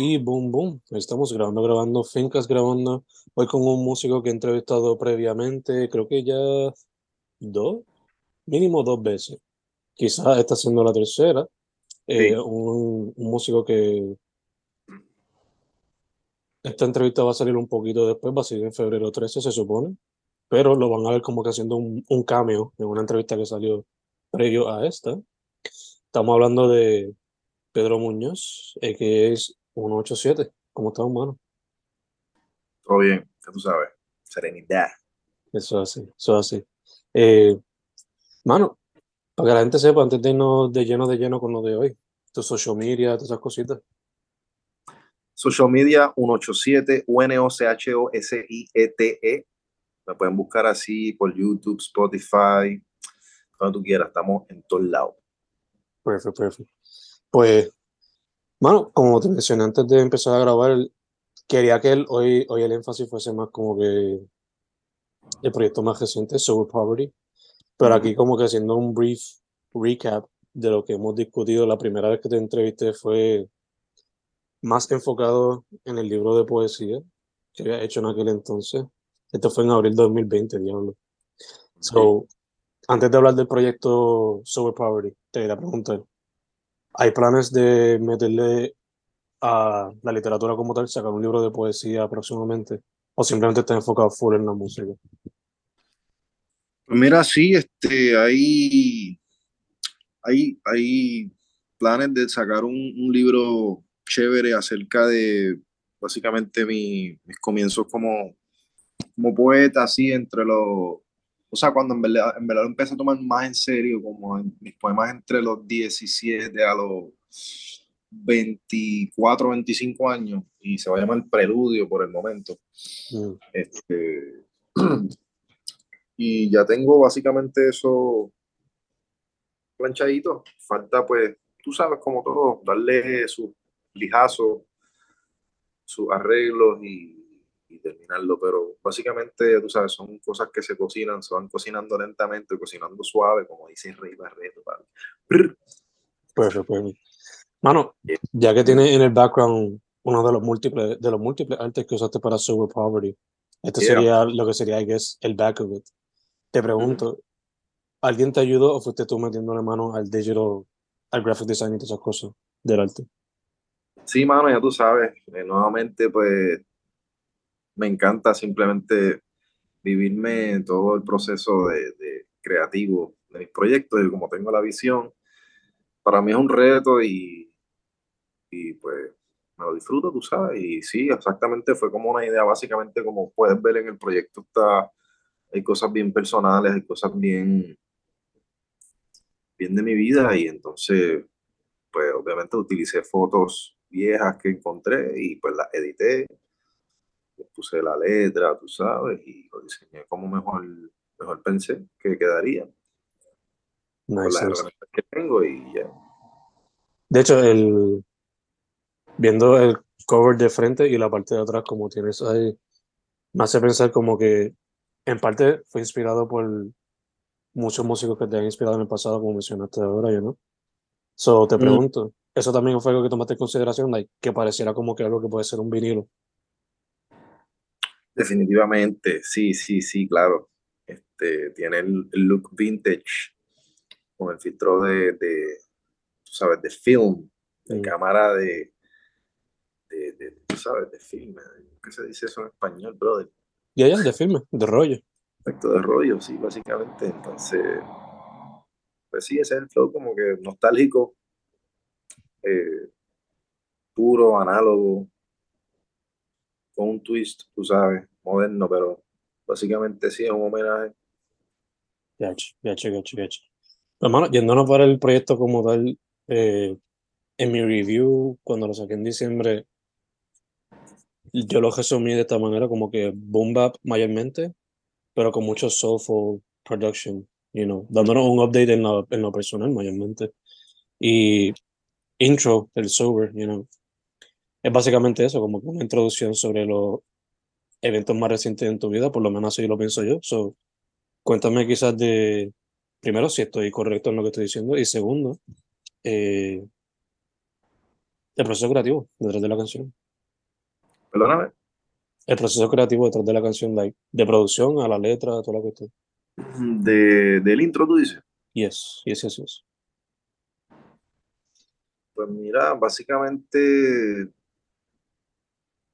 Y boom, boom, estamos grabando, grabando, Fincas grabando. Hoy con un músico que he entrevistado previamente, creo que ya dos, mínimo dos veces. Quizás está siendo la tercera. Eh, un, un, músico que esta entrevista va a salir un poquito después, va a salir en febrero 13, se supone. Pero lo van a ver como que haciendo un, un cameo en una entrevista que salió previo a esta. Estamos hablando de Pedro Muñoz, eh, que es 187. ¿Cómo estás, mano? Todo bien, ya tú sabes. Serenidad. Eso es así, eso es así. Eh, mano, para que la gente sepa, antes de irnos de lleno de lleno con lo de hoy, tu social media, todas esas cositas. Social media 187, U-N-O-C-H-O-S-I-E-T-E. Me pueden buscar así por YouTube, Spotify, cuando tú quieras. Estamos en todos lados. Perfecto, perfecto. Pues Bueno, como te mencioné antes de empezar a grabar, quería que el, hoy, hoy el énfasis fuese más como que el proyecto más reciente, Soul Poverty, pero aquí como que haciendo un brief recap de lo que hemos discutido. La primera vez que te entrevisté fue más enfocado en el libro de poesía que había hecho en aquel entonces. Esto fue en abril de 2020, diablo. So, antes de hablar del proyecto Soul Poverty, te quería preguntar, ¿Hay planes de meterle a la literatura como tal, sacar un libro de poesía próximamente? ¿O simplemente está enfocado full en la música? Pues mira, sí, este, hay, hay, hay planes de sacar un, libro chévere acerca de básicamente mi, mis comienzos como, como poeta, así entre los o sea, cuando en verdad, en verdad lo empecé a tomar más en serio, como en mis poemas entre los 17 a los 24, 25 años, y se va a llamar Preludio por el momento. Mm. Este, y ya tengo básicamente eso planchadito. Falta, pues, tú sabes, como todo, darle su lijazo, sus arreglos y y terminarlo, pero básicamente, tú sabes, son cosas que se cocinan, se van cocinando lentamente, cocinando suave, como dice Rey Barreto. Perfecto, pues, Mano, ya que tiene en el background uno de los múltiples, de los múltiples artes que usaste para Super Poverty, este sería lo que sería, I guess, el back of it. Te pregunto, ¿alguien te ayudó o fuiste tú metiéndole mano al digital, al graphic design y todas esas cosas del arte? Sí, mano, ya tú sabes. Eh, nuevamente, pues me encanta simplemente vivirme todo el proceso de, creativo de mis proyectos y como tengo la visión, para mí es un reto y, y pues me lo disfruto, tú sabes, y sí, exactamente fue como una idea, básicamente como puedes ver en el proyecto está, hay cosas bien personales, hay cosas bien, bien de mi vida y entonces, pues obviamente utilicé fotos viejas que encontré y pues las edité puse la letra, tú sabes, y lo diseñé como mejor, mejor pensé que quedaría. Nice, con las que tengo y ya. De hecho, el, viendo el cover de frente y la parte de atrás como tienes ahí, me hace pensar como que en parte fue inspirado por muchos músicos que te han inspirado en el pasado, como mencionaste ahora, yo no. So, te pregunto, ¿eso también fue algo que tomaste en consideración, like, que pareciera como que algo que puede ser un vinilo? Definitivamente, sí, sí, sí, claro. Este, tiene el, look vintage con el filtro de, de tú sabes, de film, de cámara de, de, de, tú sabes, de filme. ¿Qué se dice eso en español, brother? Ya, ya, de filme, de rollo. Efecto de rollo, sí, básicamente. Entonces, pues sí, ese es el flow como que nostálgico, eh, puro, análogo, con un twist, tú sabes, moderno, pero básicamente sí es un homenaje. Ya, ya, ya, ya. Hermano, yéndonos para el proyecto como tal, eh, en mi review, cuando lo saqué en diciembre, yo lo resumí de esta manera, como que boom bap mayormente, pero con mucho soulful production, you know, dándonos un update en lo, en lo personal mayormente. Y intro, el sober, you know, es básicamente eso, como una introducción sobre los eventos más recientes en tu vida, por lo menos así lo pienso yo. So, cuéntame quizás de, primero, si estoy correcto en lo que estoy diciendo, y segundo, eh, el proceso creativo detrás de la canción. Perdóname. El proceso creativo detrás de la canción, like, de producción a la letra, toda la cuestión. De, del intro, tú dices. Yes, yes, yes, yes. Pues mira, básicamente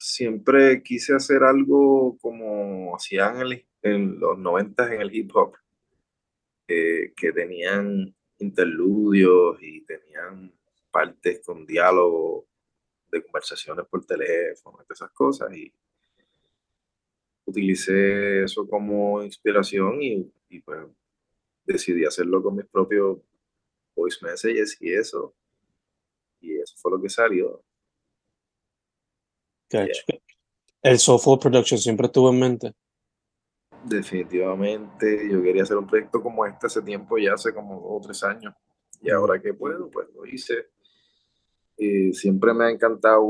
siempre quise hacer algo como hacían en, los 90 en el hip hop, que tenían interludios y tenían partes con diálogo de conversaciones por teléfono, esas cosas, y utilicé eso como inspiración y, pues decidí hacerlo con mis propios voice messages y eso. Y eso fue lo que salió. ¿El software production siempre estuvo en mente? Definitivamente, yo quería hacer un proyecto como este hace tiempo, ya hace como dos o tres años. Y ahora que puedo, pues lo hice. Eh, siempre me ha encantado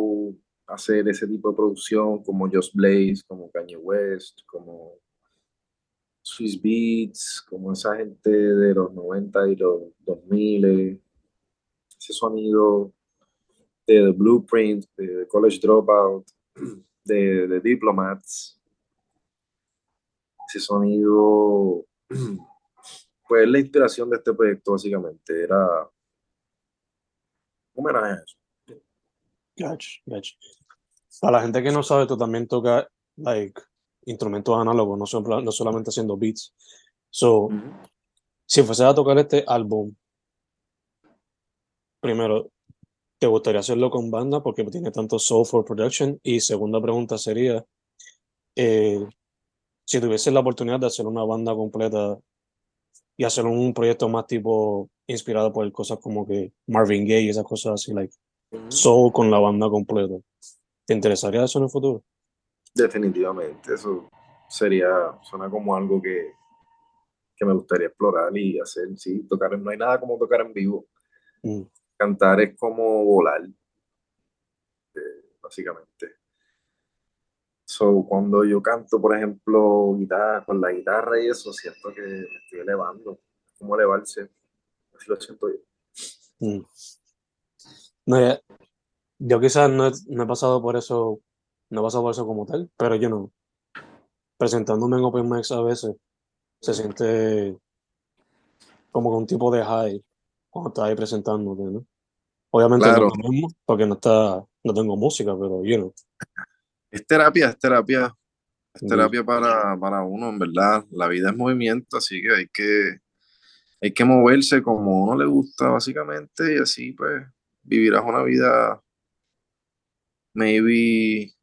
hacer ese tipo de producción como Just Blaze, como Kanye West, como Swiss Beats, como esa gente de los 90 y los 2000, ese sonido de The Blueprint, de College Dropout, de, de Diplomats, ese sonido, pues la inspiración de este proyecto básicamente, era un homenaje a eso. Para la gente que no sabe, tú también tocas like, instrumentos análogos, no, no solamente haciendo beats. So, si fuese a tocar este álbum, primero, ¿te gustaría hacerlo con banda porque tiene tanto soul for production? Y segunda pregunta sería, eh, si tuviese la oportunidad de hacer una banda completa y hacer un proyecto más tipo inspirado por cosas como que Marvin Gaye y esas cosas así, like, Soul con la banda completa. ¿Te interesaría eso en el futuro? Definitivamente, eso sería, suena como algo que, que me gustaría explorar y hacer, sí, tocar, no hay nada como tocar en vivo. Mm. Cantar es como volar, eh, básicamente. So, cuando yo canto, por ejemplo, guitarra, con la guitarra y eso, siento que me estoy elevando, como elevarse, así lo siento yo. Mm. No, yo quizás no, he pasado por eso, no pasado por eso como tal, pero yo no. Presentándome en Open Mics a veces, se siente como un tipo de high cuando estás ahí presentándote, ¿no? Obviamente no porque no está, no tengo música, pero yo no. Es terapia, es terapia, es terapia para, para uno, en verdad. La vida es movimiento, así que hay que, hay que moverse como uno le gusta, básicamente, y así pues vivirás una vida, maybe,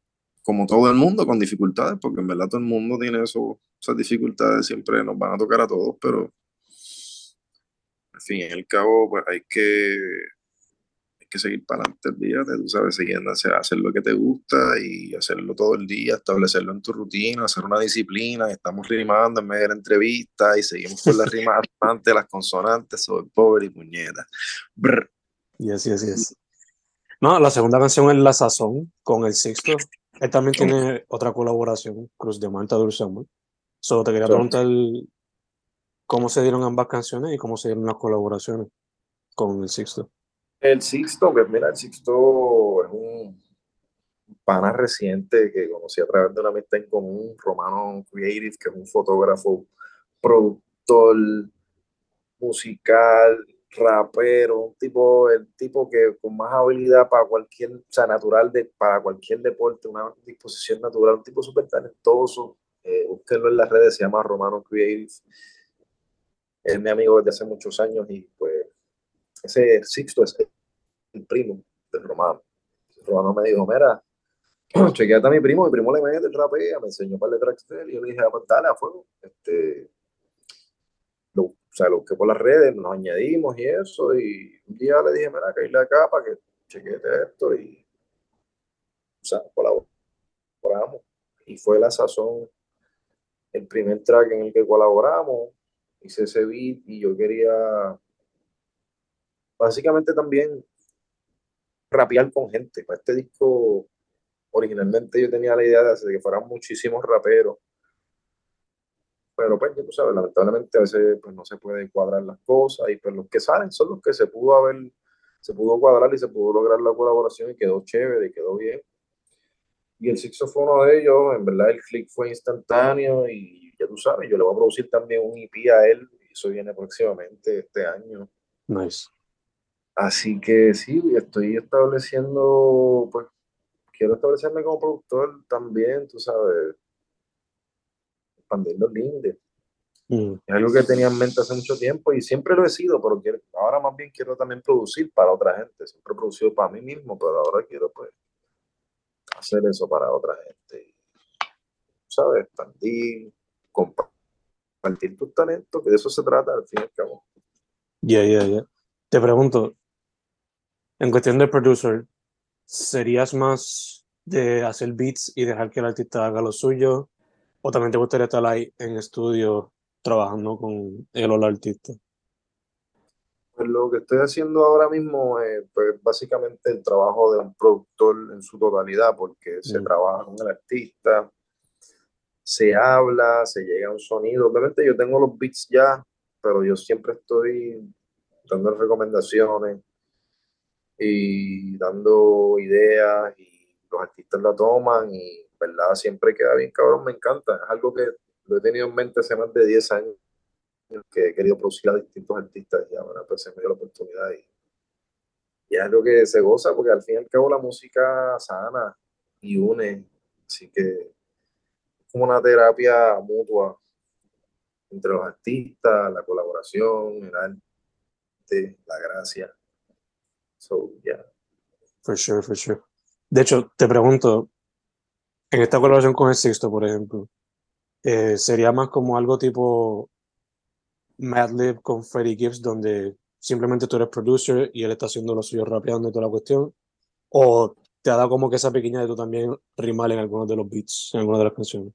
como todo el mundo, con dificultades, porque en verdad todo el mundo tiene eso, esas dificultades, siempre nos van a tocar a todos, pero al fin y al cabo, pues hay que, que seguir para adelante el día, tú sabes, siguiendo hacer, hacer lo que te gusta y hacerlo todo el día, establecerlo en tu rutina, hacer una disciplina, estamos rimando en medio de la entrevista y seguimos con las rimas antes, las consonantes, sobre pobre y puñeta. Yes, yes, yes. No, la segunda canción es La Sazón con el Sixto. Él también tiene otra colaboración, Cruz de Malta Dulce Solo te quería preguntar cómo se dieron ambas canciones y cómo se dieron las colaboraciones con el Sixto. El Sixto, pues mira, el Sixto es un pana reciente que conocí a través de una amistad en común, Romano Creative, que es un fotógrafo, productor musical, rapero, un tipo, el tipo que con más habilidad para cualquier, o sea, natural de, para cualquier deporte, una disposición natural, un tipo súper talentoso. Eh, búsquenlo en las redes, se llama Romano Creative. Es mi amigo desde hace muchos años y pues ese Sixto es el primo del Romano. Romano me dijo, mira, chequeate a mi primo, mi primo le mete el rapea, me enseñó para el tracks de él y yo le dije, ah, pues dale a fuego. Este, lo, o sea, lo busqué por las redes, nos añadimos y eso, y un día le dije, mira, caíle acá para que chequete esto y, o sea, colaboramos. Y fue la sazón, el primer track en el que colaboramos, hice ese beat y yo quería, básicamente también, rapear con gente. Para este disco, originalmente yo tenía la idea de que fueran muchísimos raperos pero pues tú sabes, lamentablemente a veces pues no se puede cuadrar las cosas y pues los que salen son los que se pudo haber, se pudo cuadrar y se pudo lograr la colaboración y quedó chévere y quedó bien. Y el Sixo fue uno de ellos, en verdad el click fue instantáneo y ya tú sabes, yo le voy a producir también un EP a él y eso viene próximamente este año. Nice. Así que sí, estoy estableciendo, pues quiero establecerme como productor también, tú sabes, expandiendo límites. Mm. Es algo que tenía en mente hace mucho tiempo y siempre lo he sido, pero quiero, ahora más bien quiero también producir para otra gente. Siempre he producido para mí mismo, pero ahora quiero pues hacer eso para otra gente. ¿Sabes? Expandir, compartir tus talentos, que de eso se trata al fin y al cabo. Ya, ya, ya. Te pregunto, en cuestión de producer, ¿serías más de hacer beats y dejar que el artista haga lo suyo? ¿O también te gustaría estar ahí en estudio trabajando con el o la artista? Pues lo que estoy haciendo ahora mismo es pues, básicamente el trabajo de un productor en su totalidad, porque se mm. trabaja con el artista, se habla, se llega a un sonido. Obviamente yo tengo los beats ya, pero yo siempre estoy dando recomendaciones y dando ideas y los artistas la toman y ¿verdad? Siempre queda bien cabrón, me encanta. Es algo que lo he tenido en mente hace más de 10 años, que he querido producir a distintos artistas y ahora pues se me dio la oportunidad y, y, es algo que se goza porque al fin y al cabo la música sana y une, así que es como una terapia mutua entre los artistas, la colaboración, el arte, la gracia. So, yeah. For sure, for sure. De hecho, te pregunto, en esta colaboración con el Sixto, por ejemplo, eh, sería más como algo tipo Madlib con Freddie Gibbs, donde simplemente tú eres producer y él está haciendo lo suyo rapeando y toda la cuestión, o te ha dado como que esa pequeña de tú también rimar en algunos de los beats, en algunas de las canciones.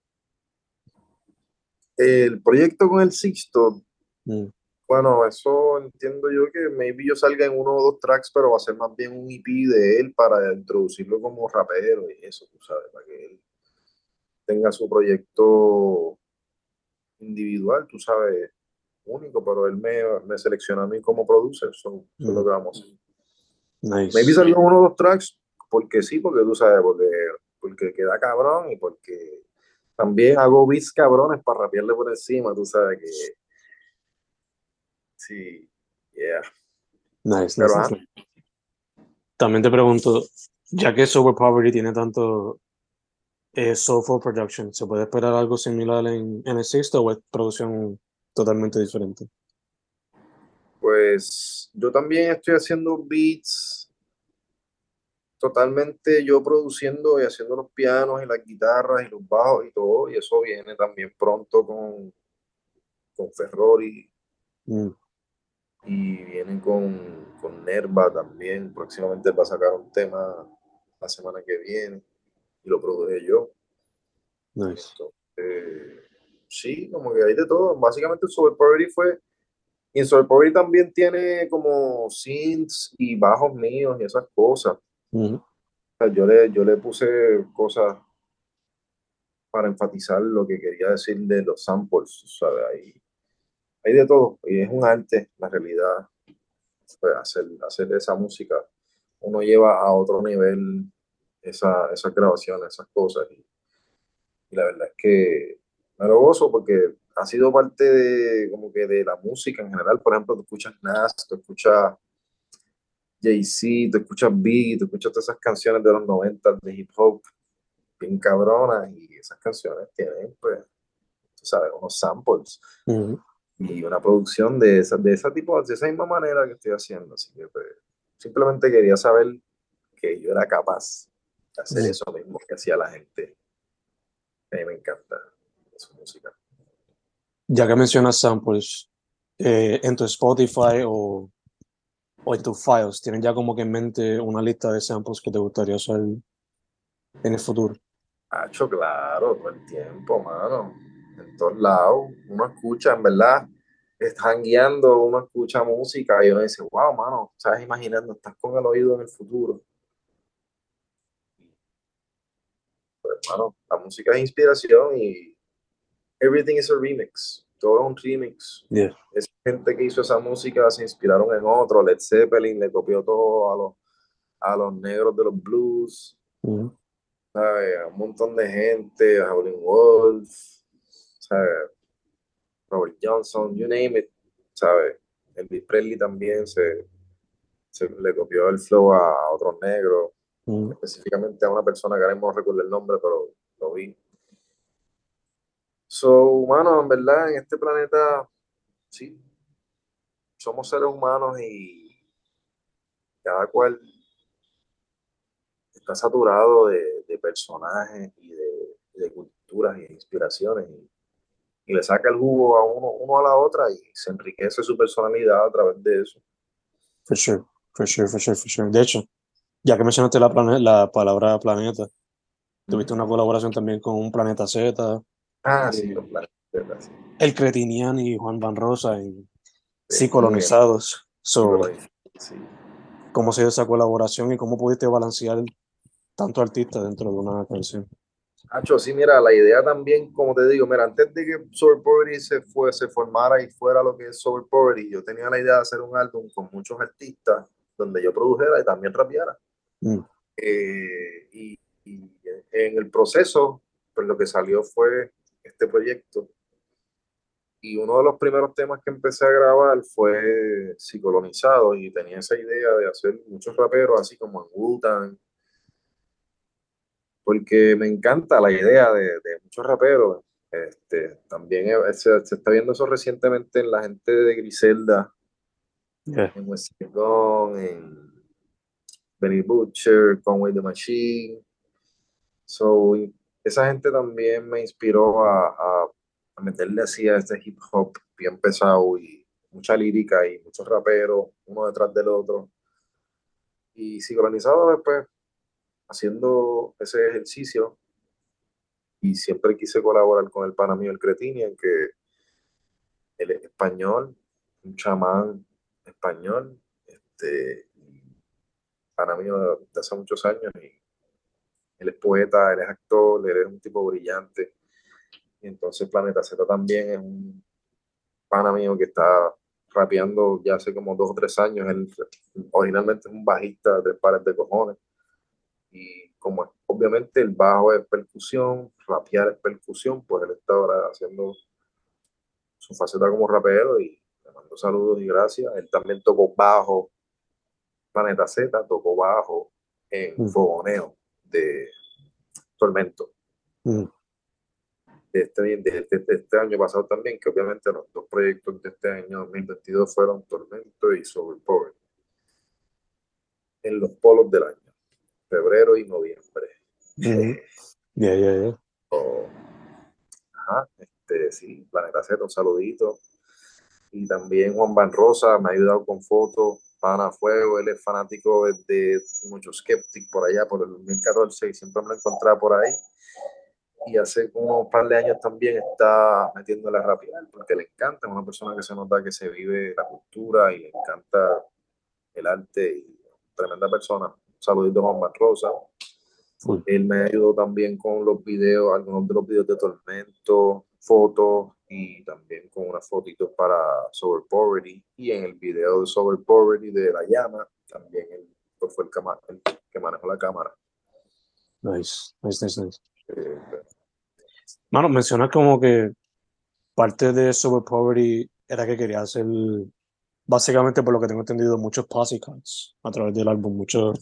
El proyecto con el Sixto, mm. Bueno, eso entiendo yo que maybe yo salga en uno o dos tracks, pero va a ser más bien un EP de él para introducirlo como rapero y eso, tú sabes, para que él tenga su proyecto individual, tú sabes, único, pero él me, me selecciona a mí como producer, eso, es lo que vamos a hacer. Nice. Maybe salió uno o dos tracks, porque sí, porque tú sabes, porque, porque queda cabrón y porque también hago beats cabrones para rapearle por encima, tú sabes que sí, yeah. Nice, nice, También te pregunto, ya que Sober Poverty tiene tanto es Soulful Production. ¿Se puede esperar algo similar en, en el sexto o es producción totalmente diferente? Pues yo también estoy haciendo beats totalmente yo produciendo y haciendo los pianos y las guitarras y los bajos y todo, y eso viene también pronto con, con Ferrori. Mm. Y viene con, con Nerva también. Próximamente va a sacar un tema la semana que viene lo produje yo. Nice. sí, como que hay de todo. Básicamente Super Poverty fue. Y en Super Poverty también tiene como synths y bajos míos y esas cosas. yo, le, yo le puse cosas para enfatizar lo que quería decir de los samples, ¿sabes? Hay, hay de todo, y es un arte, la realidad, pues, hacer, hacer esa música, uno lleva a otro nivel esa, esas grabaciones, esas cosas, y, la verdad es que me lo gozo porque ha sido parte de, como que de la música en general, por ejemplo, tú escuchas Nas, tú escuchas Jay-Z, tú escuchas Biggie, tú escuchas todas esas canciones de los 90 de hip hop, bien cabronas, y esas canciones tienen, pues, tú sabes, unos samples y una producción de esa, de esa tipo, de esa misma manera que estoy haciendo. Así que pues, simplemente quería saber que yo era capaz de hacer eso mismo que hacía la gente. A mí me encanta su música. Ya que mencionas samples, eh, en tu Spotify o, o en tus files, ¿tienes ya como que en mente una lista de samples que te gustaría usar en el futuro? Hacho, claro, todo el tiempo, mano todos lados, uno escucha, en verdad, están guiando, uno escucha música y uno dice, wow, mano, estás imaginando, estás con el oído en el futuro. Pues, mano, la música es inspiración y everything is a remix. Todo es un remix. Yeah. Esa gente que hizo esa música se inspiraron en otro. Led Zeppelin le copió todo a los, a los negros de los blues. Mm A un montón de gente, a Howlin' Wolf Robert Johnson, you name it, ¿sabes? Elvis Presley también se, se, le copió el flow a otros negros, mm. específicamente a una persona que ahora no recuerdo el nombre, pero lo vi. So, humano, en verdad, en este planeta, sí, somos seres humanos y cada cual está saturado de, de personajes y de, de, culturas y inspiraciones. Y y le saca el jugo a uno, uno a la otra y se enriquece su personalidad a través de eso. For sure, for sure, for sure, for sure. De hecho, ya que mencionaste la, la palabra planeta, tuviste una colaboración también con un Planeta Z. Ah, sí, los Planetas Z. El Cretinian y Juan Van Rosa en Sí, colonizados. So, sí. ¿Cómo se dio esa colaboración y cómo pudiste balancear tanto artista dentro de una canción? Hacho, sí, mira, la idea también, como te digo, mira, antes de que Sober Poverty se, fue, se formara y fuera lo que es Sober Poverty, yo tenía la idea de hacer un álbum con muchos artistas donde yo produjera y también rapeara. Mm. Eh, y, en el proceso, pues lo que salió fue este proyecto. Y uno de los primeros temas que empecé a grabar fue Psicolonizado y tenía esa idea de hacer muchos raperos, así como en wu porque me encanta la idea de, muchos raperos. Este, también se, está viendo eso recientemente en la gente de Griselda, en West en Benny Butcher, Conway the Machine. So, esa gente también me inspiró a, a, meterle así a este hip hop bien pesado y mucha lírica y muchos raperos, uno detrás del otro. Y sincronizado después, haciendo ese ejercicio y siempre quise colaborar con el pana mío, el Cretini, en que él es español, un chamán español, este, pana mío de hace muchos años, y él es poeta, él es actor, él es un tipo brillante, y entonces Planeta Z también es un pana mío que está rapeando ya hace como dos o tres años, él originalmente es un bajista de tres pares de cojones, y como obviamente el bajo es percusión, rapear es percusión, pues él está ahora haciendo su faceta como rapero y le mando saludos y gracias. Él también tocó bajo, Planeta Z, tocó bajo en mm. Fogoneo de Tormento. Mm. De, este, de, este, año pasado también, que obviamente los dos proyectos de este año 2022 fueron Tormento y Sobre Power en los polos del año febrero y noviembre. Ya, ya, ya. Ajá, este, sí, Planeta Z, un saludito. Y también Juan Van Rosa me ha ayudado con fotos, Pana Fuego, él es fanático de, mucho Skeptic por allá, por el 2014, y siempre me lo encontraba por ahí. Y hace unos par de años también está metiendo la rápida, porque le encanta, es una persona que se nota que se vive la cultura y le encanta el arte y tremenda persona saludito a Juan Rosa. Él me ayudó también con los videos, algunos de los videos de Tormento, fotos, y también con unas fotitos para Sober Poverty y en el video de Sober Poverty de La Llama también él pues, fue el que, el que manejó la cámara. Nice, nice, nice, nice. Eh, Mano, menciona como que parte de Sober Poverty era que quería hacer, básicamente por lo que tengo entendido, muchos posse a través del álbum, muchos,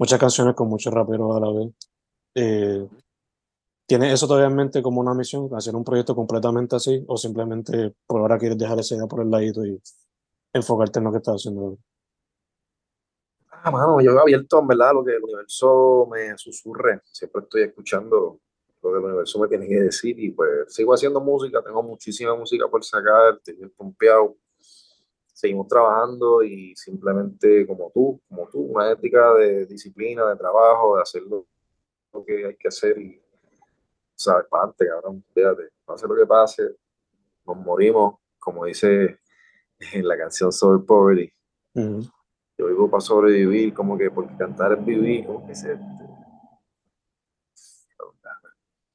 muchas canciones con muchos raperos a la vez. Eh, ¿Tienes eso todavía en mente como una misión, hacer un proyecto completamente así, o simplemente por ahora quieres dejar esa idea por el ladito y enfocarte en lo que estás haciendo? Ah, mano, yo he abierto en verdad lo que el universo me susurre. Siempre estoy escuchando lo que el universo me tiene que decir y pues sigo haciendo música, tengo muchísima música por sacar, estoy bien pompeado. Seguimos trabajando y simplemente como tú, como tú, una ética de disciplina, de trabajo, de hacer lo, que hay que hacer y, sabes, adelante, cabrón, fíjate, pase lo que pase, nos morimos, como dice en la canción Soul Poverty. Yo vivo para sobrevivir, como que porque cantar es vivir, como que se,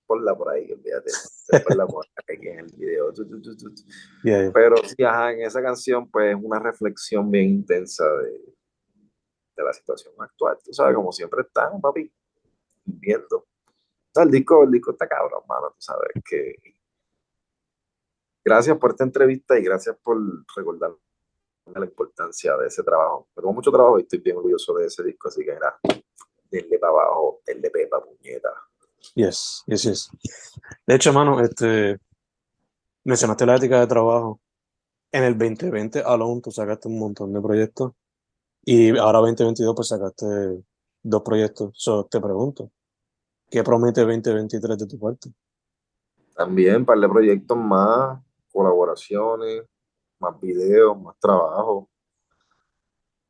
ponla por ahí, olvídate, ponla por aquí en el video. Pero sí, ajá, en esa canción, pues, una reflexión bien intensa de, de la situación actual. Tú sabes, como siempre están, papi, viendo. O sea, el disco, el disco está cabrón, mano, tú sabes que. Gracias por esta entrevista y gracias por recordar la importancia de ese trabajo. Me mucho trabajo y estoy bien orgulloso de ese disco, así que mira, denle para abajo, denle pepa, puñeta. Yes, yes, yes. De hecho, mano, este, mencionaste la ética de trabajo. En el 2020, alone, tú sacaste un montón de proyectos. Y ahora 2022, pues sacaste dos proyectos. So, te pregunto, ¿qué promete 2023 de tu parte? También para de proyectos más, colaboraciones, más videos, más trabajo,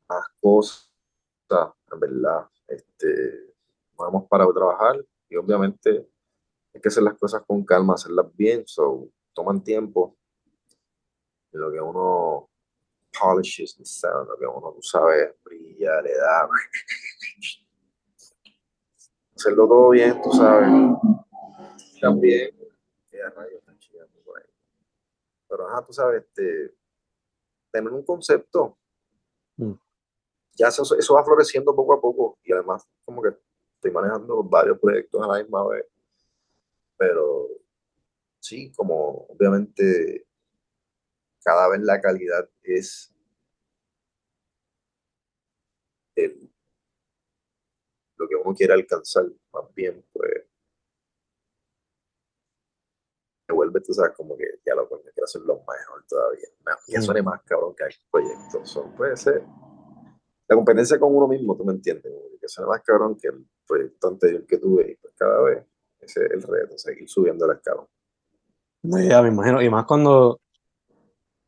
más cosas, en verdad. Este, vamos para trabajar y obviamente hay que hacer las cosas con calma, hacerlas bien, so toman tiempo. En lo que uno polishes sound, lo que uno, tú sabes, brilla, le da. Hacerlo todo bien, tú sabes. También, Pero ajá, tú sabes, este, tener un concepto. Mm. Ya eso, eso va floreciendo poco a poco y además como que estoy manejando varios proyectos a la misma vez, pero sí, como obviamente cada vez la calidad es el, lo que uno quiere alcanzar, más bien, pues me vuelve, tú sabes, como que ya lo quiero hacer lo mejor todavía. Que suene más cabrón que hay proyectos. Son, puede ser la competencia con uno mismo, tú me entiendes, que suene más cabrón que el proyecto anterior que tuve y pues cada vez ese es el reto, seguir subiendo la escala. Ya me imagino, y más cuando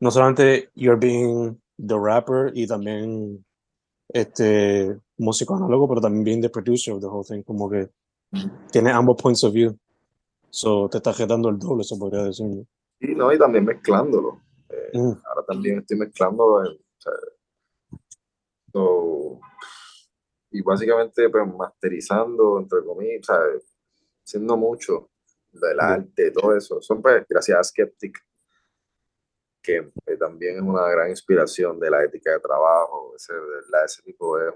no solamente you're being the rapper y también este músico análogo, pero también being the producer of the whole thing, como que tiene ambos points of view. So te está jetando el doble, se podría decir. Sí, no, y también mezclándolo. Eh, mm. Ahora también estoy mezclando, en, y básicamente pues masterizando, entre comillas, ¿sabes? haciendo mucho del arte, todo eso. Son pues gracias a Skeptic, que también es una gran inspiración de la ética de trabajo. Ese, ese tipo es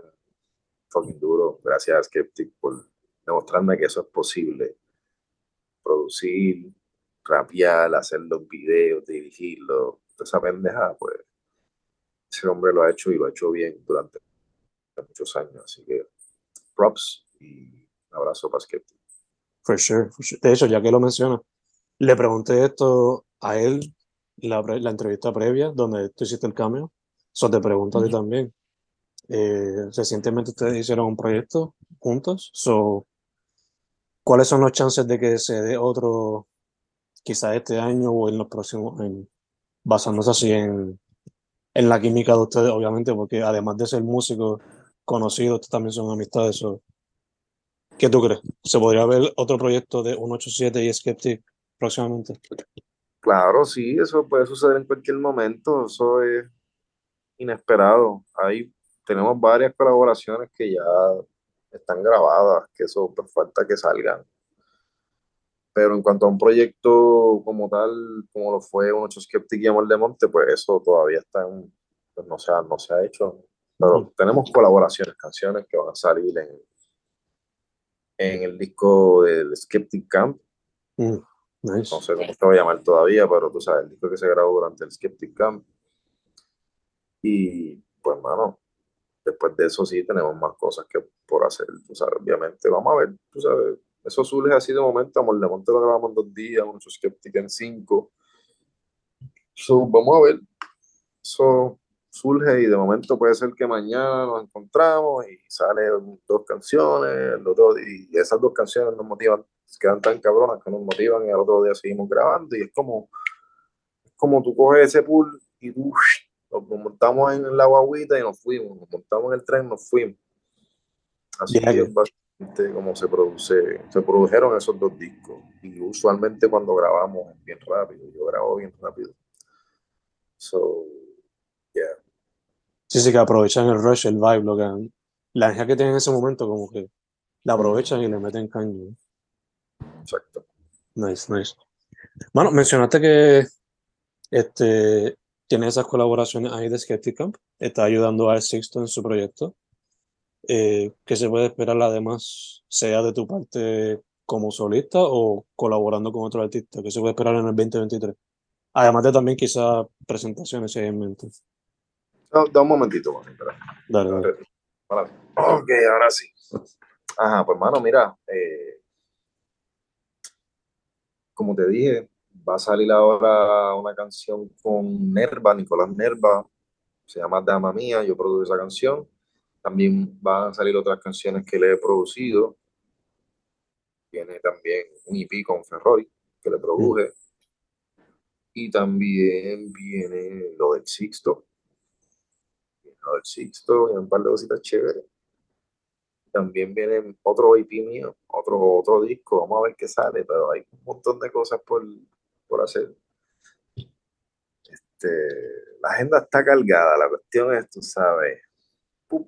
fucking duro. Gracias a Skeptic por demostrarme que eso es posible. Producir, rapear, hacer los videos, dirigirlos, toda esa pendeja, pues ese hombre lo ha hecho y lo ha hecho bien durante muchos años. Así que props y un abrazo para Skeptic. For sure, De hecho, ya que lo menciona, le pregunté esto a él la, la entrevista previa donde tú hiciste el cambio. Eso te pregunto a ti también. Eh, recientemente ustedes hicieron un proyecto juntos. So, ¿Cuáles son los chances de que se dé otro, quizá este año o en los próximos años? Basándose así en, en la química de ustedes, obviamente, porque además de ser músicos conocidos, también son amistades. ¿Qué tú crees? ¿Se podría ver otro proyecto de 187 y Skeptic próximamente? Claro, sí, eso puede suceder en cualquier momento, eso es inesperado. Ahí tenemos varias colaboraciones que ya están grabadas, que eso pues, falta que salgan. pero en cuanto a un proyecto como tal, como lo fue Un Skeptic y Amor de Monte, pues eso todavía está en, pues no, se ha, no se ha hecho. Pero tenemos colaboraciones, canciones que van a salir en, en el disco del Skeptic Camp. Mm, nice. No sé cómo se va a llamar todavía, pero tú sabes, el disco que se grabó durante el Skeptic Camp. Y pues, mano, después de eso sí tenemos más cosas que por hacer, tú sabes, obviamente. Vamos a ver, tú sabes, eso surge así de momento. Amor de Monte lo grabamos en dos días, mucho Skeptic en cinco. So, vamos a ver. Eso surge y de momento puede ser que mañana nos encontramos y salen dos canciones, y esas dos canciones nos motivan, quedan tan cabronas que nos motivan y al otro día seguimos grabando y es como, es como tú coges ese pool y nos montamos en la guaguita y nos fuimos, nos montamos en el tren y nos fuimos. Así Yeah. es básicamente como se produce, se produjeron esos dos discos y usualmente cuando grabamos es bien rápido, yo grabo bien rápido. So. Sí, sí, que aprovechan el rush, el vibe, lo que, la energía que tienen en ese momento, como que la aprovechan y le meten caño. Exacto. Nice, nice. Bueno, mencionaste que este, tiene esas colaboraciones ahí de Skeptic Camp, está ayudando a Sixto en su proyecto. Eh, ¿qué se puede esperar además, sea de tu parte como solista o colaborando con otro artista? ¿Qué se puede esperar en el 2023? Además de también quizás presentaciones si hay en mente. No, da un momentito, mano. Dale, dale. Ok, ahora sí. Ajá, pues mano, mira, eh, como te dije, va a salir ahora una canción con Nerva, Nicolás Nerva, se llama Dama Mía, yo produje esa canción. También van a salir otras canciones que le he producido. Viene también un EP con Ferroy, que le produje. Y también viene lo del Sixto. Sixto, viene un par de cositas chéveres. También viene otro EP mío, otro, otro disco, vamos a ver qué sale, pero hay un montón de cosas por, por hacer. Este, la agenda está cargada, la cuestión es, tú sabes, pum,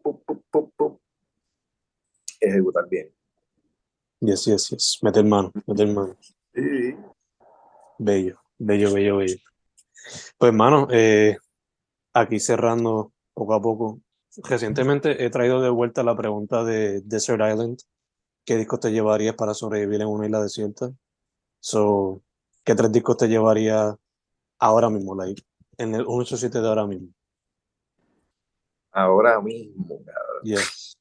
ejecutar bien. Yes, yes, yes. Meter mano, meter mano. Sí. Bello, bello, bello, bello. Pues, hermano, eh, aquí cerrando poco a poco. Recientemente he traído de vuelta la pregunta de Desert Island. ¿Qué discos te llevarías para sobrevivir en una isla desierta? So, ¿qué tres discos te llevaría ahora mismo, like, en el 187 de ahora mismo? Ahora mismo, cabrón. Yes.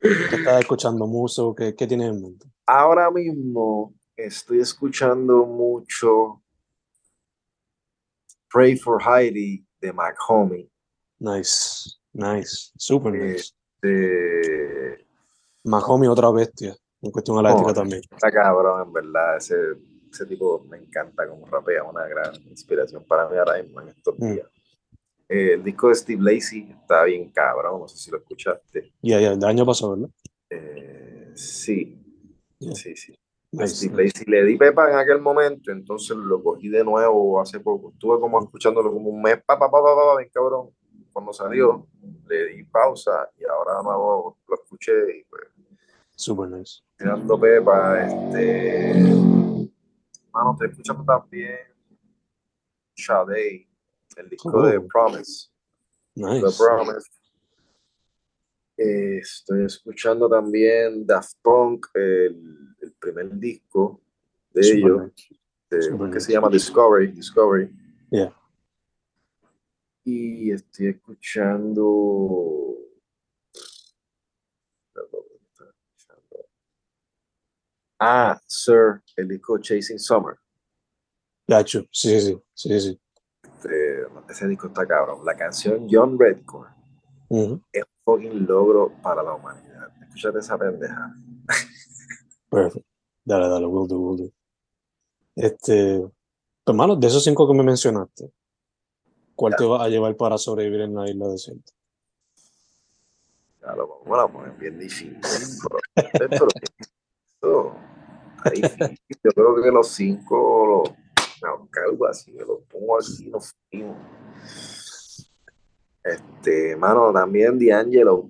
¿Qué estás escuchando mucho? ¿Qué, qué tienes en mente? Ahora mismo estoy escuchando mucho Pray for Heidi de Mac Homie. Nice, nice, super nice. De, Mahomi, otra bestia, en cuestión a la ética Oh. también. está cabrón, en verdad. Ese, ese tipo me encanta como rapea, una gran inspiración para mí ahora mismo en estos Mm. días. Eh, el disco de Steve Lacy está bien cabrón, no sé si lo escuchaste. Ya, ya, el año pasado, ¿verdad? Eh, sí, Yeah. sí, sí. Steve. Lacy le di pepa en aquel momento, entonces lo cogí de nuevo hace poco. Estuve como escuchándolo como un mes, pa, pa, pa, pa, pa, bien cabrón. Cuando salió, le di pausa y ahora nuevo lo escuché y pues Super nice. dando pepa. Este, mano, estoy escuchando también Sade, el disco Oh. de Promise. The Nice. Promise. Eh, estoy escuchando también Daft Punk, el, el primer disco de Super ellos, nice. de- que nice. se llama Discovery. Discovery. Yeah. Y estoy escuchando. Ah, Sir, el disco Chasing Summer. Gacho, sí, sí, sí, sí. Eh, ese disco está cabrón. La canción John Redcore Ujú. es un fucking logro para la humanidad. Escúchate esa pendeja. Perfect. Dale, dale, will do, will do. Este, pues, hermano, de esos cinco que me mencionaste, ¿cuál te va a llevar para sobrevivir en la isla desierta? Lo vamos a poner bien difícil. Pero. Yo creo que los cinco los no, así, me los pongo aquí y nos fuimos. Este, mano, también D'Angelo,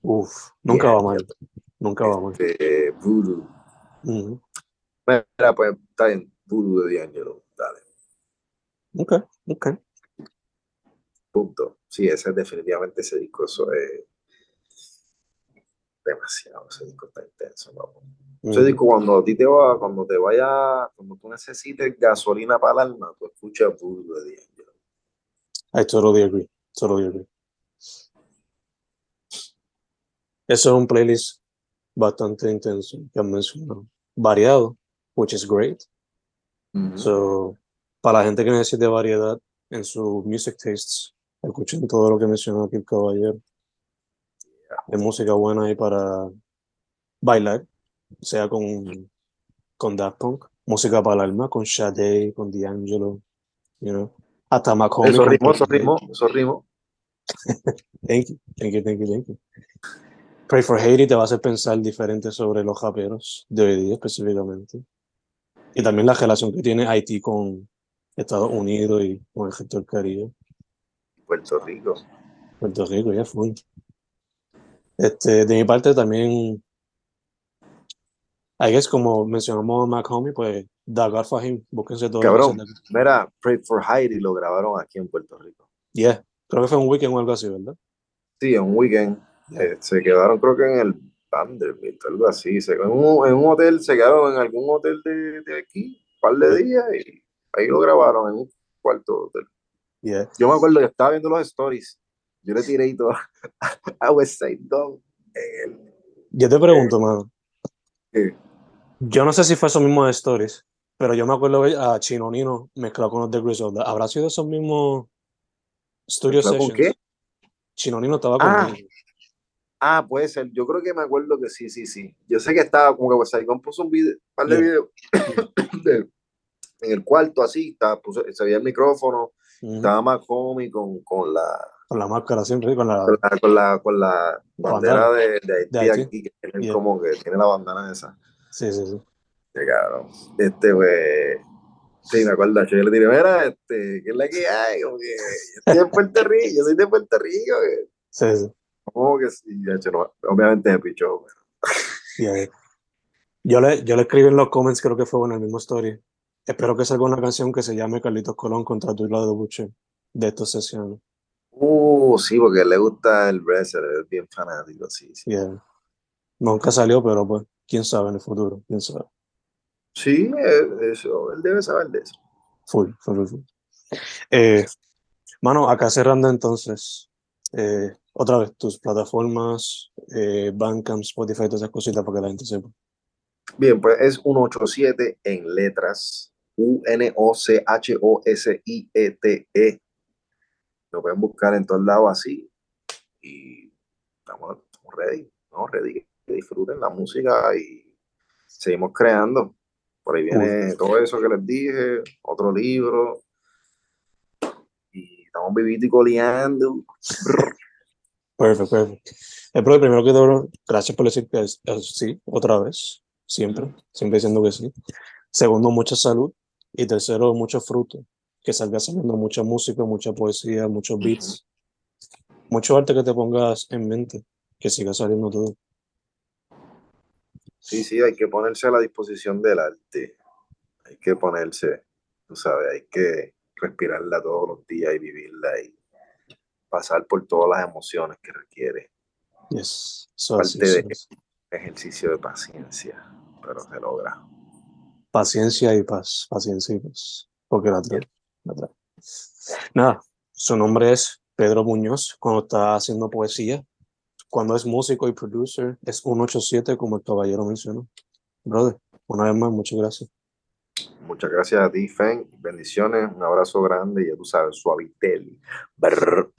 Uf, nunca va mal. Nunca va mal. este, Voodoo. Ujú. Mira, pues está en Voodoo de D'Angelo. Dale. Ok, ok. Punto. Sí, ese es definitivamente ese disco. Eso es demasiado. Ese disco está intenso, papá. Ese Mm. disco, cuando a ti te va, cuando te vaya, cuando tú necesites gasolina para el alma, tú escuchas Voodoo de D'Angelo. I totally agree. Totally agree. Eso es un playlist bastante intenso que han mencionado. Variado, which is great. So, para la gente que necesite variedad en sus music tastes, escuchen todo lo que mencionó aquí el caballero. De música buena ahí para bailar, sea con, con Daft Punk, música para el alma, con Sade, con D'Angelo, you know. Hasta Macomi. Eso rimó, eso rimó, eso rimó. Thank you, thank you, thank you, thank you. Pray for Haiti te va a hacer pensar diferente sobre los raperos de hoy día específicamente. Y también la relación que tiene Haití con Estados Unidos y con el del Caribe. Puerto Rico. Puerto Rico, ya fue. Este, de mi parte también, I guess como mencionamos a Mac Homie, pues Dagar Fahim, búsquense todo. Cabrón, mira, Pray for Heidi lo grabaron aquí en Puerto Rico. Yeah, creo que fue un weekend o algo así, ¿verdad? Sí, un weekend. eh, se quedaron, creo que en el Vanderbilt, algo así. Se, en, un, en un hotel, se quedaron en algún hotel de, de aquí, un par de días, y ahí lo grabaron en un cuarto hotel. Yeah. Yo me acuerdo que estaba viendo los stories. Yo le tiré y todo a West Side Dog. Yo te pregunto, mano. ¿Qué? Yo no sé si fue esos mismos stories, pero yo me acuerdo ver a Chino Nino mezclado con los de Griselda. ¿Habrá sido esos mismos studio ¿Mezclado con sessions? qué? Chino Nino estaba Ah. conmigo. Ah, puede ser. Yo creo que me acuerdo que sí, sí, sí. Yo sé que estaba como que West Side Gun puso un video, un par de Yeah. videos de- en el cuarto así, estaba, puso- se veía el micrófono, Ujú. estaba Macomi con, con la Con la máscara siempre, con la... con la, con la, con la bandera de, de Haití De Haití. aquí, que tiene Yeah. como que tiene la bandana esa. Sí, sí, sí. Cabrón. Este, pues, sí, me acuerdo, yo le tiré, mira, este, ¿qué es la que hay? Como que, yo estoy en Puerto Rico, yo soy de Puerto Rico. que- Sí, sí. Como que sí, no, obviamente me pichó. pero- Yeah. Yo le, yo le escribí en los comments, creo que fue en el mismo story. Espero que salga una canción que se llame Carlitos Colón contra Duilo de Butcher de estas sesiones. Uh, sí, porque le gusta el wrestler, es bien fanático, sí, sí. Yeah. Nunca salió, pero pues, quién sabe en el futuro, quién sabe. Sí, eh, eso, él debe saber de eso. Full, full, full. Eh, mano, acá cerrando entonces, eh, otra vez tus plataformas, eh, Bandcamp, Spotify, todas esas cositas para que la gente sepa. Bien, pues es 187 en letras. U-N-O-C-H-O-S-I-E-T-E. Lo pueden buscar en todos lados así. Y estamos, ready, ¿no? Ready. Que disfruten la música y seguimos creando. Por ahí viene todo eso que les dije, otro libro. Y estamos viviendo y coleando. Perfecto, perfecto. Eh, pero primero que todo, gracias por decir que es- es sí, otra vez, siempre, siempre diciendo que sí. Segundo, mucha salud. Y tercero, mucho fruto. Que salga saliendo mucha música, mucha poesía, muchos beats. Mucho arte que te pongas en mente, que siga saliendo todo. Sí, sí, hay que ponerse a la disposición del arte. Hay que ponerse, tú sabes, hay que respirarla todos los días y vivirla y pasar por todas las emociones que requiere. Yes. So, Parte so de-. Ejercicio de paciencia, pero se logra. Paciencia y paz, paciencia y paz. Porque la trae. Nada, su nombre es Pedro Muñoz cuando está haciendo poesía. Cuando es músico y producer, es 187 como el caballero mencionó. Brother, una vez más, muchas gracias. Muchas gracias a ti, Fen. Bendiciones, un abrazo grande y ya tú sabes, suavitel. Brr.